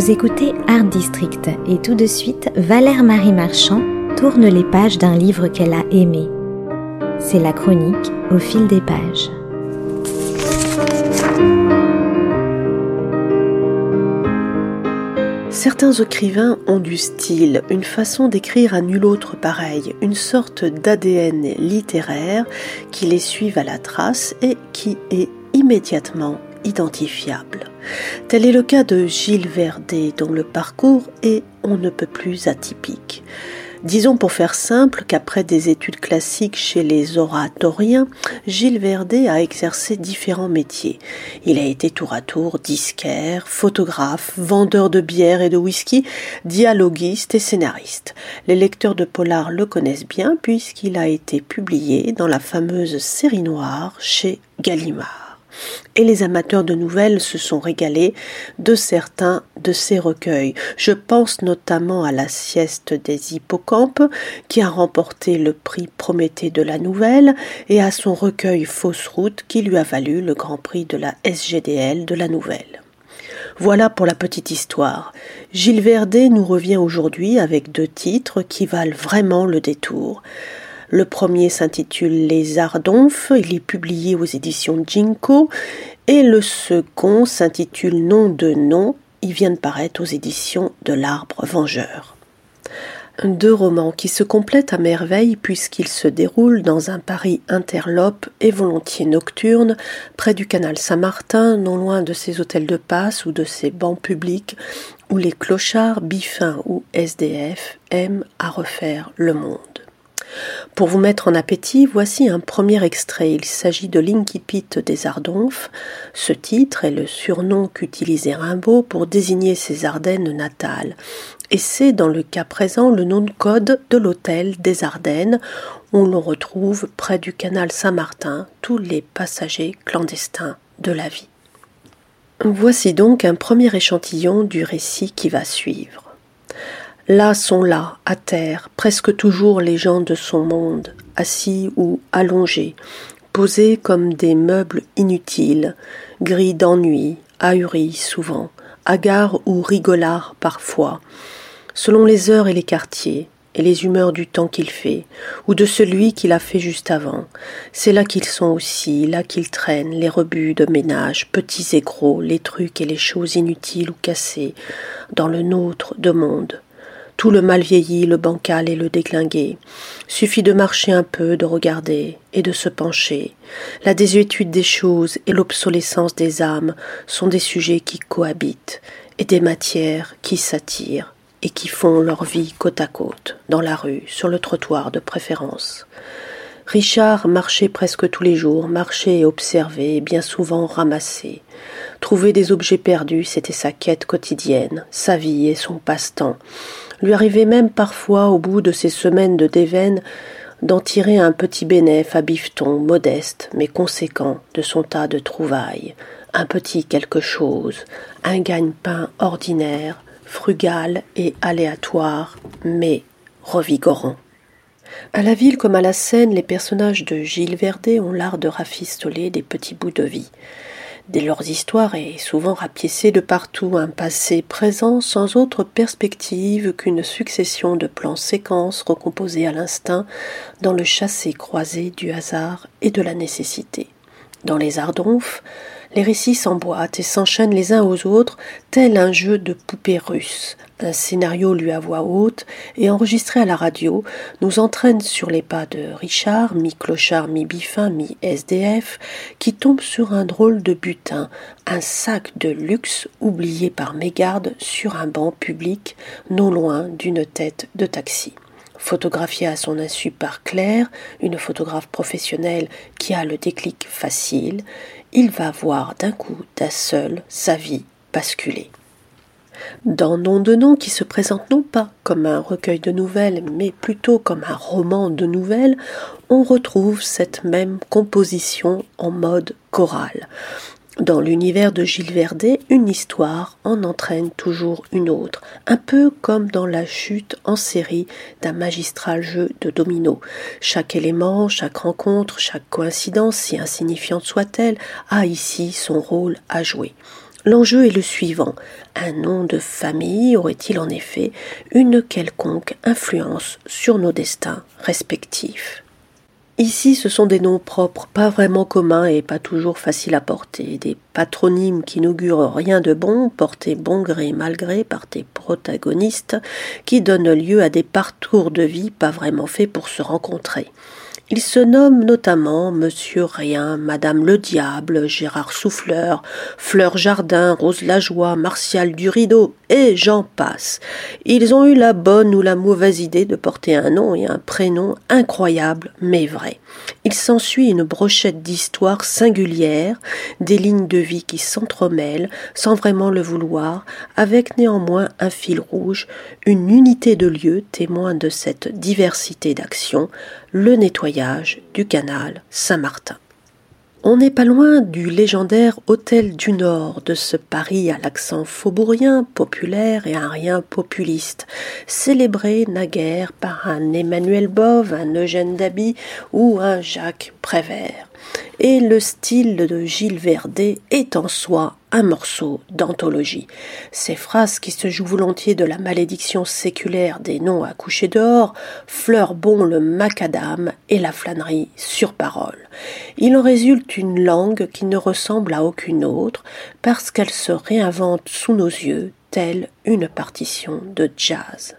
Vous écoutez Art District et tout de suite, Valère Marie Marchand tourne les pages d'un livre qu'elle a aimé. C'est la chronique au fil des pages. Certains écrivains ont du style, une façon d'écrire à nul autre pareil, une sorte d'ADN littéraire qui les suivent à la trace et qui est immédiatement identifiable. Tel est le cas de Gilles Verdet, dont le parcours est on ne peut plus atypique. Disons pour faire simple qu'après des études classiques chez les oratoriens, Gilles Verdet a exercé différents métiers. Il a été tour à tour disquaire, photographe, vendeur de bière et de whisky, dialoguiste et scénariste. Les lecteurs de Polar le connaissent bien puisqu'il a été publié dans la fameuse série noire chez Gallimard et les amateurs de nouvelles se sont régalés de certains de ces recueils. Je pense notamment à la sieste des hippocampes, qui a remporté le prix Prométhée de la nouvelle, et à son recueil Fausse route, qui lui a valu le grand prix de la SGDL de la nouvelle. Voilà pour la petite histoire. Gilles Verdet nous revient aujourd'hui avec deux titres qui valent vraiment le détour. Le premier s'intitule Les Ardonfs, il est publié aux éditions Jinko, et le second s'intitule Nom de nom, il vient de paraître aux éditions de l'Arbre Vengeur. Deux romans qui se complètent à merveille puisqu'ils se déroulent dans un Paris interlope et volontiers nocturne, près du canal Saint-Martin, non loin de ses hôtels de passe ou de ses bancs publics, où les clochards, bifins ou SDF aiment à refaire le monde. Pour vous mettre en appétit, voici un premier extrait. Il s'agit de l'Inkipit des Ardonfs. Ce titre est le surnom qu'utilisait Rimbaud pour désigner ses Ardennes natales. Et c'est dans le cas présent le nom de code de l'hôtel des Ardennes, où l'on retrouve près du canal Saint-Martin tous les passagers clandestins de la vie. Voici donc un premier échantillon du récit qui va suivre. Là sont là, à terre, presque toujours les gens de son monde, assis ou allongés, posés comme des meubles inutiles, gris d'ennui, ahuris souvent, hagards ou rigolards parfois, selon les heures et les quartiers, et les humeurs du temps qu'il fait, ou de celui qu'il a fait juste avant. C'est là qu'ils sont aussi, là qu'ils traînent, les rebuts de ménage, petits et gros, les trucs et les choses inutiles ou cassées, dans le nôtre de monde tout le mal vieilli, le bancal et le déglingué. Suffit de marcher un peu, de regarder et de se pencher. La désuétude des choses et l'obsolescence des âmes sont des sujets qui cohabitent et des matières qui s'attirent et qui font leur vie côte à côte, dans la rue, sur le trottoir de préférence. Richard marchait presque tous les jours, marchait et observait, bien souvent ramassait. Trouver des objets perdus, c'était sa quête quotidienne, sa vie et son passe-temps lui arrivait même parfois, au bout de ces semaines de déveine, d'en tirer un petit bénéfice à bifton, modeste, mais conséquent, de son tas de trouvailles, un petit quelque chose, un gagne-pain ordinaire, frugal et aléatoire, mais revigorant. À la ville comme à la scène, les personnages de Gilles Verdet ont l'art de rafistoler des petits bouts de vie. Dès leurs histoires est souvent rapiécé de partout un passé présent sans autre perspective qu'une succession de plans séquences recomposés à l'instinct dans le chassé croisé du hasard et de la nécessité. Dans les Ardonfs, les récits s'emboîtent et s'enchaînent les uns aux autres, tel un jeu de poupées russes. Un scénario lu à voix haute et enregistré à la radio nous entraîne sur les pas de Richard, mi-clochard, mi-bifin, mi-SDF, qui tombe sur un drôle de butin, un sac de luxe oublié par mégarde sur un banc public non loin d'une tête de taxi photographié à son insu par Claire, une photographe professionnelle qui a le déclic facile, il va voir d'un coup, d'un seul, sa vie basculer. Dans Nom de nom, qui se présente non pas comme un recueil de nouvelles, mais plutôt comme un roman de nouvelles, on retrouve cette même composition en mode choral. Dans l'univers de Gilles Verdet, une histoire en entraîne toujours une autre, un peu comme dans la chute en série d'un magistral jeu de domino. Chaque élément, chaque rencontre, chaque coïncidence, si insignifiante soit-elle, a ici son rôle à jouer. L'enjeu est le suivant. Un nom de famille aurait-il en effet une quelconque influence sur nos destins respectifs? Ici, ce sont des noms propres, pas vraiment communs et pas toujours faciles à porter, des patronymes qui n'augurent rien de bon, portés bon gré mal gré par tes protagonistes, qui donnent lieu à des parcours de vie pas vraiment faits pour se rencontrer. Il se nomme notamment Monsieur Rien, Madame le Diable, Gérard Souffleur, Fleur Jardin, Rose Lajoie, Martial Durideau, et j'en passe. Ils ont eu la bonne ou la mauvaise idée de porter un nom et un prénom incroyables mais vrais. Il s'ensuit une brochette d'histoires singulières, des lignes de vie qui s'entremêlent sans vraiment le vouloir, avec néanmoins un fil rouge, une unité de lieu témoin de cette diversité d'actions, le nettoyage du canal Saint-Martin. On n'est pas loin du légendaire Hôtel du Nord, de ce Paris à l'accent faubourien, populaire et un rien populiste, célébré naguère par un Emmanuel Bove, un Eugène Daby ou un Jacques Prévert et le style de Gilles Verdet est en soi un morceau d'anthologie. Ces phrases qui se jouent volontiers de la malédiction séculaire des noms à coucher dehors fleurent bon le macadam et la flânerie sur parole. Il en résulte une langue qui ne ressemble à aucune autre parce qu'elle se réinvente sous nos yeux telle une partition de jazz.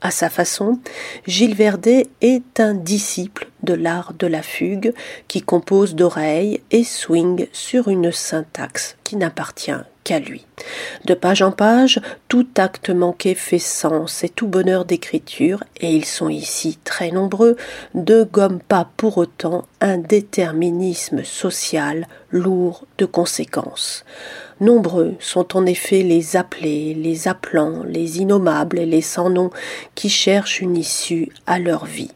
À sa façon, Gilles Verdet est un disciple de l'art de la fugue qui compose d'oreilles et swing sur une syntaxe qui n'appartient qu'à lui. De page en page, tout acte manqué fait sens et tout bonheur d'écriture, et ils sont ici très nombreux, ne gomme pas pour autant un déterminisme social lourd de conséquences. Nombreux sont en effet les appelés, les appelants, les innommables et les sans nom qui cherchent une issue à leur vie.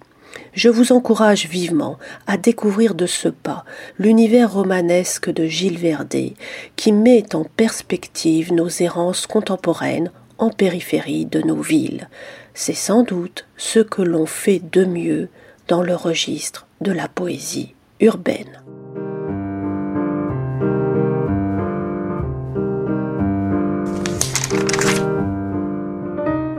Je vous encourage vivement à découvrir de ce pas l'univers romanesque de Gilles Verdet, qui met en perspective nos errances contemporaines en périphérie de nos villes. C'est sans doute ce que l'on fait de mieux dans le registre de la poésie urbaine.